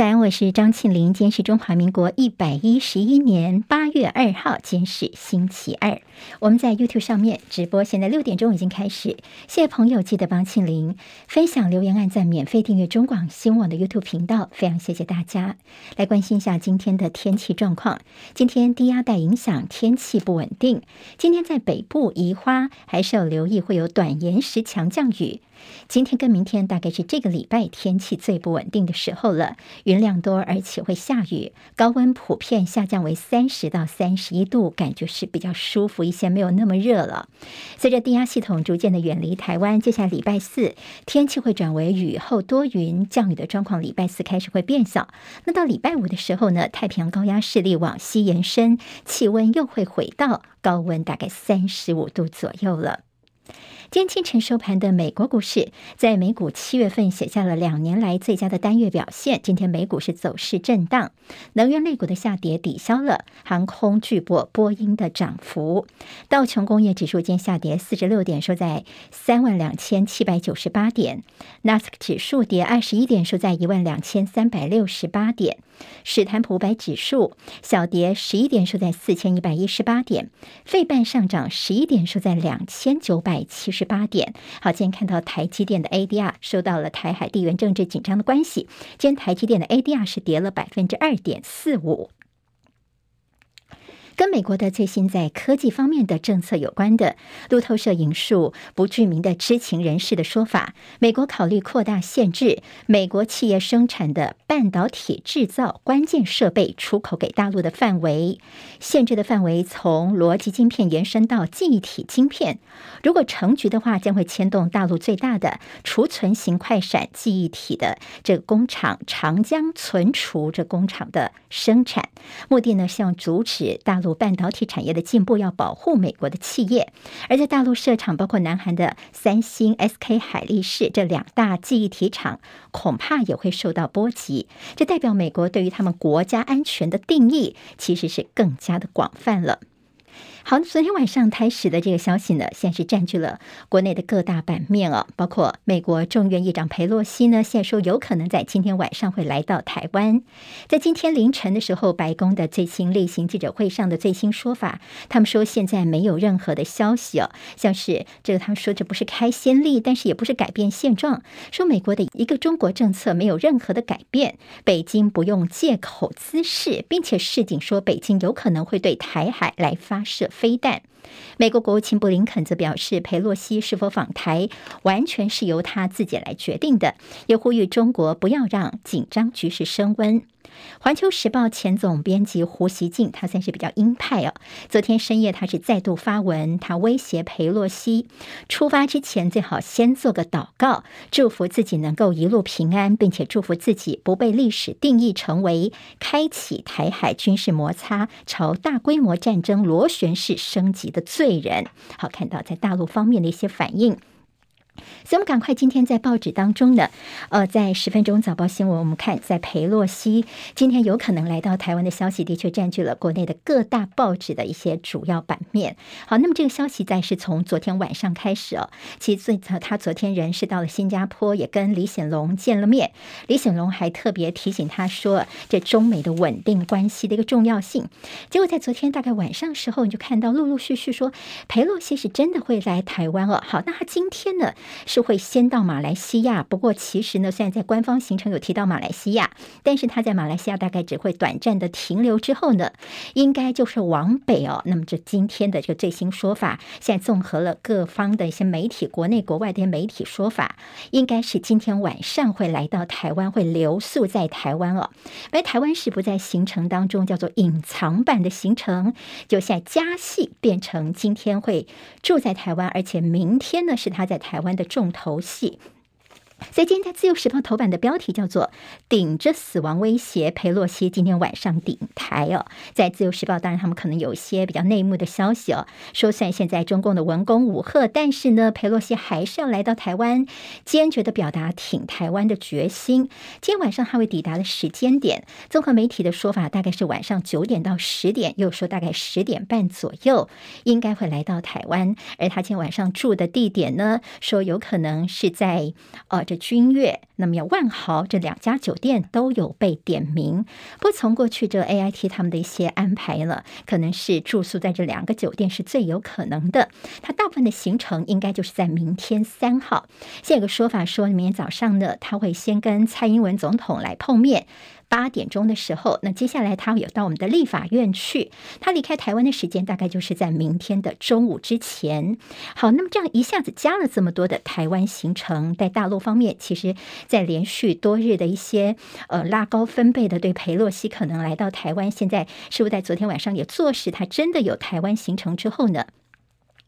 早安，我是张庆玲。今天是中华民国一百一十一年八月二号，今天是星期二。我们在 YouTube 上面直播，现在六点钟已经开始。谢谢朋友，记得帮庆玲分享、留言、按赞、免费订阅中广新闻网的 YouTube 频道，非常谢谢大家。来关心一下今天的天气状况。今天低压带影响，天气不稳定。今天在北部宜花还是要留意会有短延时强降雨。今天跟明天大概是这个礼拜天气最不稳定的时候了，云量多，而且会下雨，高温普遍下降为三十到三十一度，感觉是比较舒服一些，没有那么热了。随着低压系统逐渐的远离台湾，接下来礼拜四天气会转为雨后多云，降雨的状况礼拜四开始会变小。那到礼拜五的时候呢，太平洋高压势力往西延伸，气温又会回到高温大概三十五度左右了。今天清晨收盘的美国股市，在美股七月份写下了两年来最佳的单月表现。今天美股是走势震荡，能源类股的下跌抵消了航空巨擘波音的涨幅。道琼工业指数今下跌四十六点，收在三万两千七百九十八点；纳斯克指数跌二十一点，收在一万两千三百六十八点；史坦普五百指数小跌十一点，收在四千一百一十八点；费半上涨十一点，收在两千九百七十。八点，好，今天看到台积电的 ADR 受到了台海地缘政治紧张的关系，今天台积电的 ADR 是跌了百分之二点四五。跟美国的最新在科技方面的政策有关的，路透社引述不具名的知情人士的说法，美国考虑扩大限制美国企业生产的半导体制造关键设备出口给大陆的范围，限制的范围从逻辑晶片延伸到记忆体晶片。如果成局的话，将会牵动大陆最大的储存型快闪记忆体的这个工厂长江存储这工厂的生产，目的呢，希望阻止大陆。半导体产业的进步要保护美国的企业，而在大陆设厂，包括南韩的三星、SK 海力士这两大记忆体厂，恐怕也会受到波及。这代表美国对于他们国家安全的定义，其实是更加的广泛了。好，昨天晚上开始的这个消息呢，现在是占据了国内的各大版面哦，包括美国众议院议长佩洛西呢，现在说有可能在今天晚上会来到台湾。在今天凌晨的时候，白宫的最新例行记者会上的最新说法，他们说现在没有任何的消息哦，像是这个他们说这不是开先例，但是也不是改变现状，说美国的一个中国政策没有任何的改变，北京不用借口滋事，并且示警说北京有可能会对台海来发射。飞弹，美国国务卿布林肯则表示，佩洛西是否访台，完全是由他自己来决定的，也呼吁中国不要让紧张局势升温。环球时报前总编辑胡锡进，他算是比较鹰派哦。昨天深夜，他是再度发文，他威胁裴洛西出发之前最好先做个祷告，祝福自己能够一路平安，并且祝福自己不被历史定义成为开启台海军事摩擦、朝大规模战争螺旋式升级的罪人。好，看到在大陆方面的一些反应。所以，我们赶快今天在报纸当中呢，呃，在十分钟早报新闻，我们看在裴洛西今天有可能来到台湾的消息，的确占据了国内的各大报纸的一些主要版面。好，那么这个消息在是从昨天晚上开始哦，其实最早他昨天人是到了新加坡，也跟李显龙见了面。李显龙还特别提醒他说，这中美的稳定关系的一个重要性。结果在昨天大概晚上时候，你就看到陆陆续续说裴洛西是真的会来台湾哦。好，那他今天呢？是会先到马来西亚，不过其实呢，虽然在官方行程有提到马来西亚，但是他在马来西亚大概只会短暂的停留之后呢，应该就是往北哦。那么这今天的这个最新说法，现在综合了各方的一些媒体，国内国外的一些媒体说法，应该是今天晚上会来到台湾，会留宿在台湾哦。而台湾是不在行程当中，叫做隐藏版的行程，就现在加戏变成今天会住在台湾，而且明天呢是他在台湾的重头戏。所以今天在《自由时报》头版的标题叫做“顶着死亡威胁，裴洛西今天晚上顶台”哦。在《自由时报》，当然他们可能有一些比较内幕的消息哦，说虽然现在中共的文攻武吓，但是呢，裴洛西还是要来到台湾，坚决的表达挺台湾的决心。今天晚上他会抵达的时间点，综合媒体的说法，大概是晚上九点到十点，又说大概十点半左右应该会来到台湾。而他今天晚上住的地点呢，说有可能是在呃。这君悦，那么有万豪这两家酒店都有被点名。不从过去这 AIT 他们的一些安排了，可能是住宿在这两个酒店是最有可能的。他大部分的行程应该就是在明天三号。现在有个说法说，明天早上呢，他会先跟蔡英文总统来碰面。八点钟的时候，那接下来他有到我们的立法院去。他离开台湾的时间大概就是在明天的中午之前。好，那么这样一下子加了这么多的台湾行程，在大陆方面，其实，在连续多日的一些呃拉高分贝的对裴洛西可能来到台湾，现在是不是在昨天晚上也坐实他真的有台湾行程之后呢？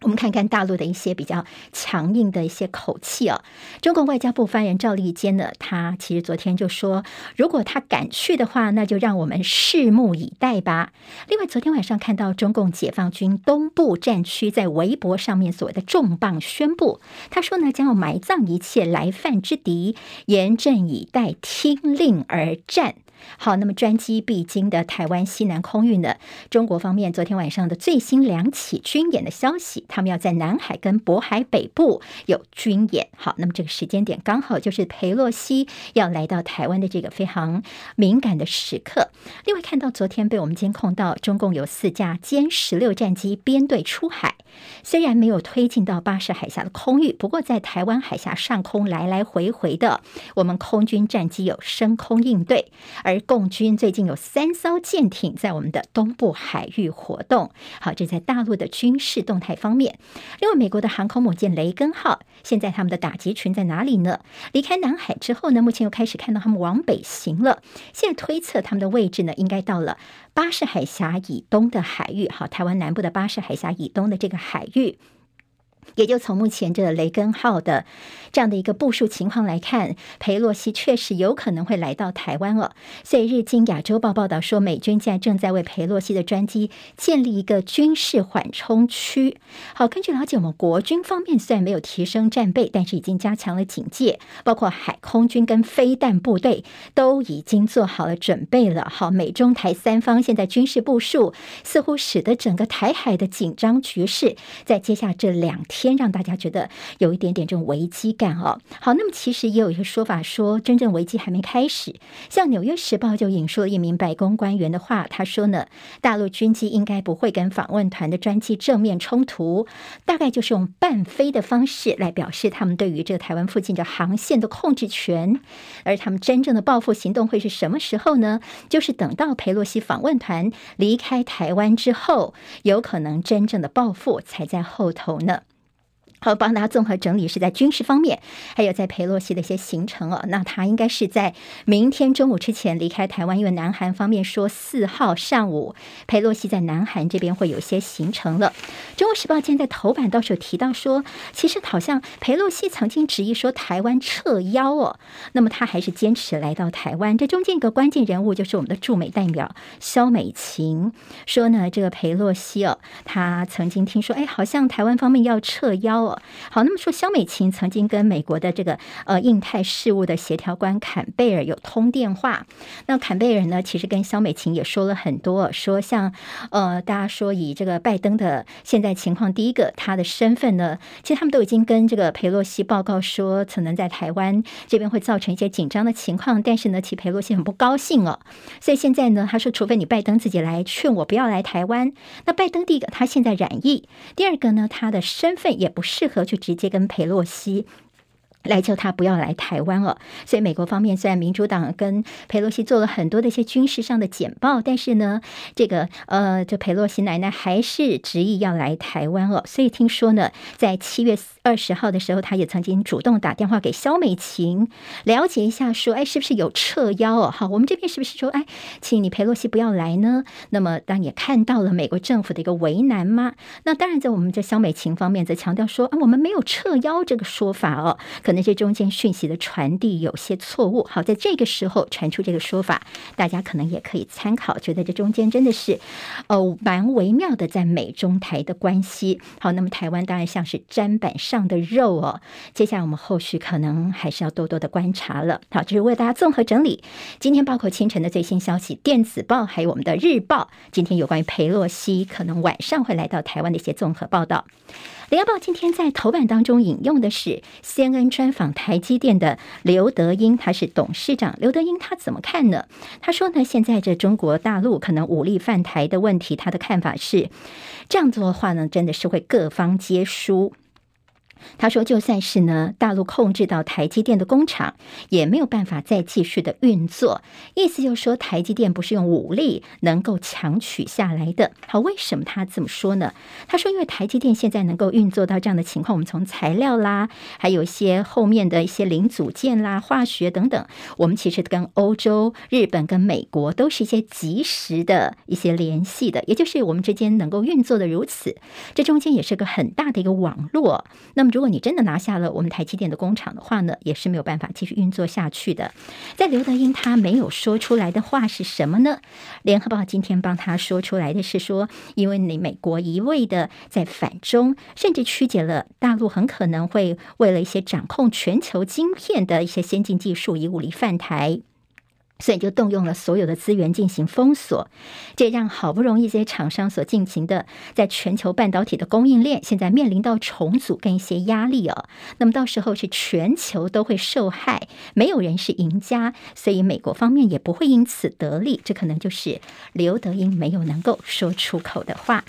我们看看大陆的一些比较强硬的一些口气哦。中国外交部发言人赵立坚呢，他其实昨天就说，如果他敢去的话，那就让我们拭目以待吧。另外，昨天晚上看到中共解放军东部战区在微博上面所谓的重磅宣布，他说呢，将要埋葬一切来犯之敌，严阵以待，听令而战。好，那么专机必经的台湾西南空域呢，中国方面昨天晚上的最新两起军演的消息，他们要在南海跟渤海北部有军演。好，那么这个时间点刚好就是裴洛西要来到台湾的这个非常敏感的时刻。另外，看到昨天被我们监控到，中共有四架歼十六战机编队出海，虽然没有推进到巴士海峡的空域，不过在台湾海峡上空来来回回的，我们空军战机有升空应对，而共军最近有三艘舰艇在我们的东部海域活动。好，这在大陆的军事动态方面。另外，美国的航空母舰雷根号现在他们的打击群在哪里呢？离开南海之后呢，目前又开始看到他们往北行了。现在推测他们的位置呢，应该到了巴士海峡以东的海域。好，台湾南部的巴士海峡以东的这个海域。也就从目前这个雷根号的这样的一个部署情况来看，裴洛西确实有可能会来到台湾了。所以，日经亚洲报报道说，美军现在正在为裴洛西的专机建立一个军事缓冲区。好，根据了解，我们国军方面虽然没有提升战备，但是已经加强了警戒，包括海空军跟飞弹部队都已经做好了准备了。好，美中台三方现在军事部署，似乎使得整个台海的紧张局势在接下这两天。让大家觉得有一点点这种危机感哦。好，那么其实也有一个说法说，真正危机还没开始。像《纽约时报》就引述了一名白宫官员的话，他说呢，大陆军机应该不会跟访问团的专机正面冲突，大概就是用半飞的方式来表示他们对于这个台湾附近的航线的控制权。而他们真正的报复行动会是什么时候呢？就是等到佩洛西访问团离开台湾之后，有可能真正的报复才在后头呢。好，帮大家综合整理是在军事方面，还有在裴洛西的一些行程哦。那他应该是在明天中午之前离开台湾，因为南韩方面说四号上午裴洛西在南韩这边会有些行程了。中国时报今天在头版倒是有提到说，其实好像裴洛西曾经执意说台湾撤邀哦，那么他还是坚持来到台湾。这中间一个关键人物就是我们的驻美代表肖美琴说呢，这个裴洛西哦，他曾经听说，哎，好像台湾方面要撤邀哦。好，那么说，萧美琴曾经跟美国的这个呃印太事务的协调官坎贝尔有通电话。那坎贝尔呢，其实跟萧美琴也说了很多，说像呃大家说以这个拜登的现在情况，第一个他的身份呢，其实他们都已经跟这个裴洛西报告说，可能在台湾这边会造成一些紧张的情况。但是呢，其实裴洛西很不高兴哦，所以现在呢，他说，除非你拜登自己来劝我不要来台湾。那拜登第一个他现在染疫，第二个呢，他的身份也不是。适合去直接跟裴洛西。来求他不要来台湾了，所以美国方面虽然民主党跟佩洛西做了很多的一些军事上的简报，但是呢，这个呃，这佩洛西奶奶还是执意要来台湾了。所以听说呢，在七月二十号的时候，他也曾经主动打电话给萧美琴，了解一下说，哎，是不是有撤邀哦？好，我们这边是不是说，哎，请你佩洛西不要来呢？那么当然也看到了美国政府的一个为难吗？那当然，在我们这萧美琴方面则强调说，啊，我们没有撤邀这个说法哦。可能这中间讯息的传递有些错误，好，在这个时候传出这个说法，大家可能也可以参考，觉得这中间真的是哦蛮微妙的，在美中台的关系。好，那么台湾当然像是砧板上的肉哦，接下来我们后续可能还是要多多的观察了。好，这是为大家综合整理今天包括清晨的最新消息，电子报还有我们的日报，今天有关于裴洛西可能晚上会来到台湾的一些综合报道。联合报今天在头版当中引用的是 CNN 专访台积电的刘德英，他是董事长。刘德英他怎么看呢？他说呢，现在这中国大陆可能武力犯台的问题，他的看法是这样做的话呢，真的是会各方皆输。他说：“就算是呢，大陆控制到台积电的工厂，也没有办法再继续的运作。意思就是说，台积电不是用武力能够强取下来的。好，为什么他这么说呢？他说，因为台积电现在能够运作到这样的情况，我们从材料啦，还有一些后面的一些零组件啦、化学等等，我们其实跟欧洲、日本跟美国都是一些及时的一些联系的，也就是我们之间能够运作的如此。这中间也是个很大的一个网络。那么。”如果你真的拿下了我们台积电的工厂的话呢，也是没有办法继续运作下去的。在刘德英他没有说出来的话是什么呢？联合报今天帮他说出来的是说，因为你美国一味的在反中，甚至曲解了大陆很可能会为了一些掌控全球晶片的一些先进技术，以武力犯台。所以就动用了所有的资源进行封锁，这让好不容易这些厂商所进行的在全球半导体的供应链，现在面临到重组跟一些压力哦。那么到时候是全球都会受害，没有人是赢家，所以美国方面也不会因此得利。这可能就是刘德英没有能够说出口的话。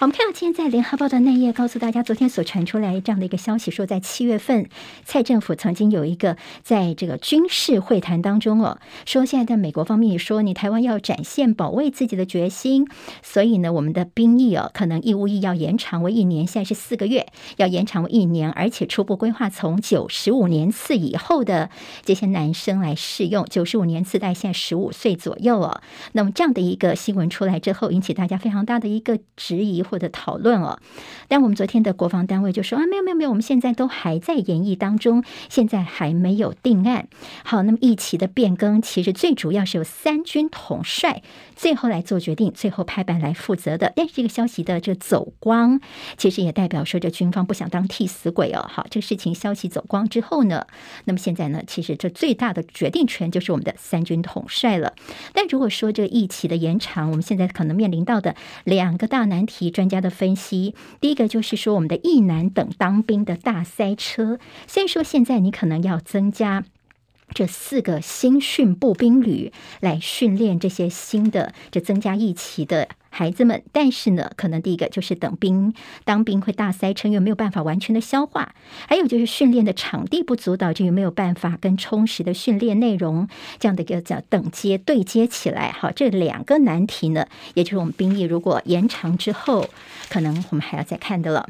好，我们看到今天在联合报的内页，告诉大家，昨天所传出来这样的一个消息，说在七月份，蔡政府曾经有一个在这个军事会谈当中哦，说现在在美国方面也说，你台湾要展现保卫自己的决心，所以呢，我们的兵役哦，可能义务役要延长为一年，现在是四个月，要延长为一年，而且初步规划从九十五年次以后的这些男生来适用，九十五年次在现在十五岁左右哦，那么这样的一个新闻出来之后，引起大家非常大的一个质疑。或者讨论哦，但我们昨天的国防单位就说啊，没有没有没有，我们现在都还在研议当中，现在还没有定案。好，那么役期的变更，其实最主要是由三军统帅最后来做决定，最后拍板来负责的。但是这个消息的这走光，其实也代表说这军方不想当替死鬼哦。好，这个事情消息走光之后呢，那么现在呢，其实这最大的决定权就是我们的三军统帅了。但如果说这个役期的延长，我们现在可能面临到的两个大难题。专家的分析，第一个就是说，我们的役男等当兵的大塞车。虽然说现在你可能要增加这四个新训步兵旅来训练这些新的，这增加一期的。孩子们，但是呢，可能第一个就是等兵当兵会大塞车，又没有办法完全的消化；还有就是训练的场地不足，导致于没有办法跟充实的训练内容这样的一个叫等阶对接起来。好，这两个难题呢，也就是我们兵役如果延长之后，可能我们还要再看的了。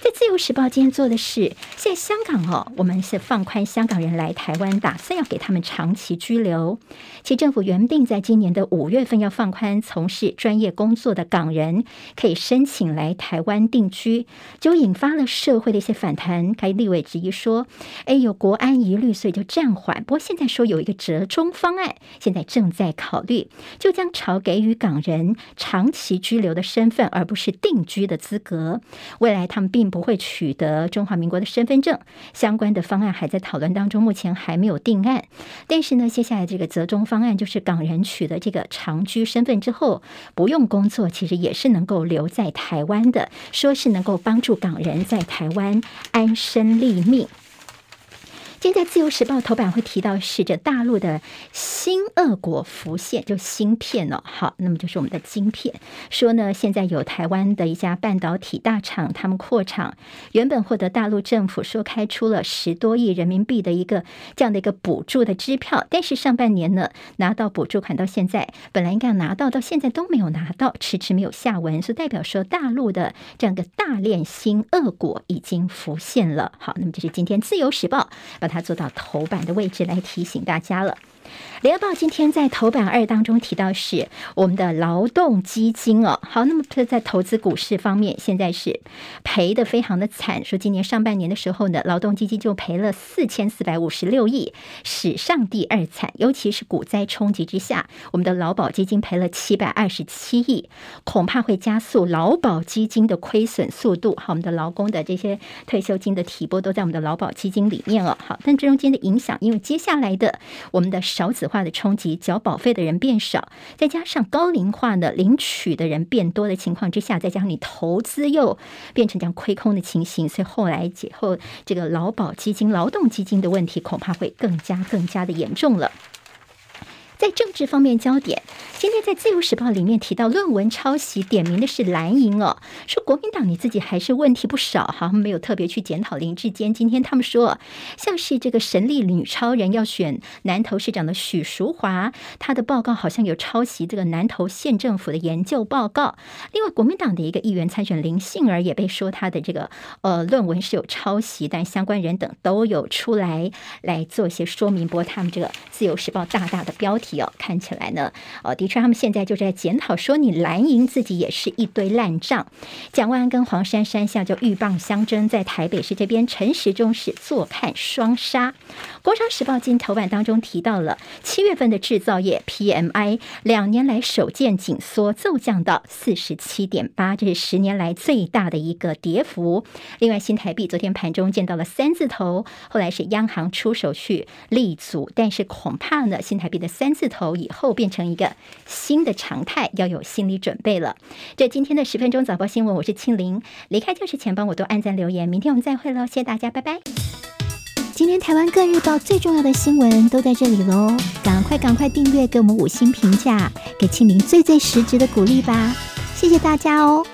在《自由时报》今天做的是，现在香港哦，我们是放宽香港人来台湾，打算要给他们长期居留。其政府原定在今年的五月份要放宽，从事专业工作的港人可以申请来台湾定居，就引发了社会的一些反弹。该立委质疑说：“哎，有国安疑虑，所以就暂缓。不过现在说有一个折中方案，现在正在考虑，就将朝给予港人长期居留的身份，而不是定居的资格。未来他们并不会取得中华民国的身份证，相关的方案还在讨论当中，目前还没有定案。但是呢，接下来这个折中方案就是港人取得这个长居身份之后，不用工作，其实也是能够留在台湾的，说是能够帮助港人在台湾安身立命。今天在《自由时报》头版会提到是这大陆的新恶果浮现，就芯片哦。好，那么就是我们的晶片。说呢，现在有台湾的一家半导体大厂，他们扩厂，原本获得大陆政府说开出了十多亿人民币的一个这样的一个补助的支票，但是上半年呢，拿到补助款到现在，本来应该要拿到，到现在都没有拿到，迟迟没有下文，所以代表说大陆的这样的大链新恶果已经浮现了。好，那么这是今天《自由时报》它做到头版的位置来提醒大家了。联合报今天在头版二当中提到是我们的劳动基金哦，好，那么在投资股市方面现在是赔得非常的惨，说今年上半年的时候呢，劳动基金就赔了四千四百五十六亿，史上第二惨，尤其是股灾冲击之下，我们的劳保基金赔了七百二十七亿，恐怕会加速劳保基金的亏损速度。好，我们的劳工的这些退休金的提拨都在我们的劳保基金里面了。好，但这中间的影响，因为接下来的我们的。少子化的冲击，缴保费的人变少，再加上高龄化的，领取的人变多的情况之下，再加上你投资又变成这样亏空的情形，所以后来解后这个劳保基金、劳动基金的问题恐怕会更加更加的严重了。在政治方面焦点，今天在《自由时报》里面提到论文抄袭，点名的是蓝营哦，说国民党你自己还是问题不少哈，没有特别去检讨林志坚。今天他们说，像是这个神力女超人要选南投市长的许淑华，她的报告好像有抄袭这个南投县政府的研究报告。另外，国民党的一个议员参选林杏儿也被说他的这个呃论文是有抄袭，但相关人等都有出来来做一些说明。不过他们这个《自由时报》大大的标题哦。看起来呢，哦，的确，他们现在就在检讨，说你蓝营自己也是一堆烂账。蒋万安跟黄珊珊像就鹬蚌相争，在台北市这边，陈时中是坐看双杀。工商时报今头版当中提到了七月份的制造业 PMI 两年来首见紧缩，骤降到四十七点八，这是十年来最大的一个跌幅。另外，新台币昨天盘中见到了三字头，后来是央行出手去力阻，但是恐怕呢，新台币的三字头以后变成一个新的常态，要有心理准备了。这今天的十分钟早报新闻，我是庆玲，离开教室前帮我多按赞留言，明天我们再会喽，谢谢大家，拜拜。今天台湾各日报最重要的新闻都在这里喽，赶快赶快订阅，给我们五星评价，给庆玲最最实质的鼓励吧，谢谢大家哦。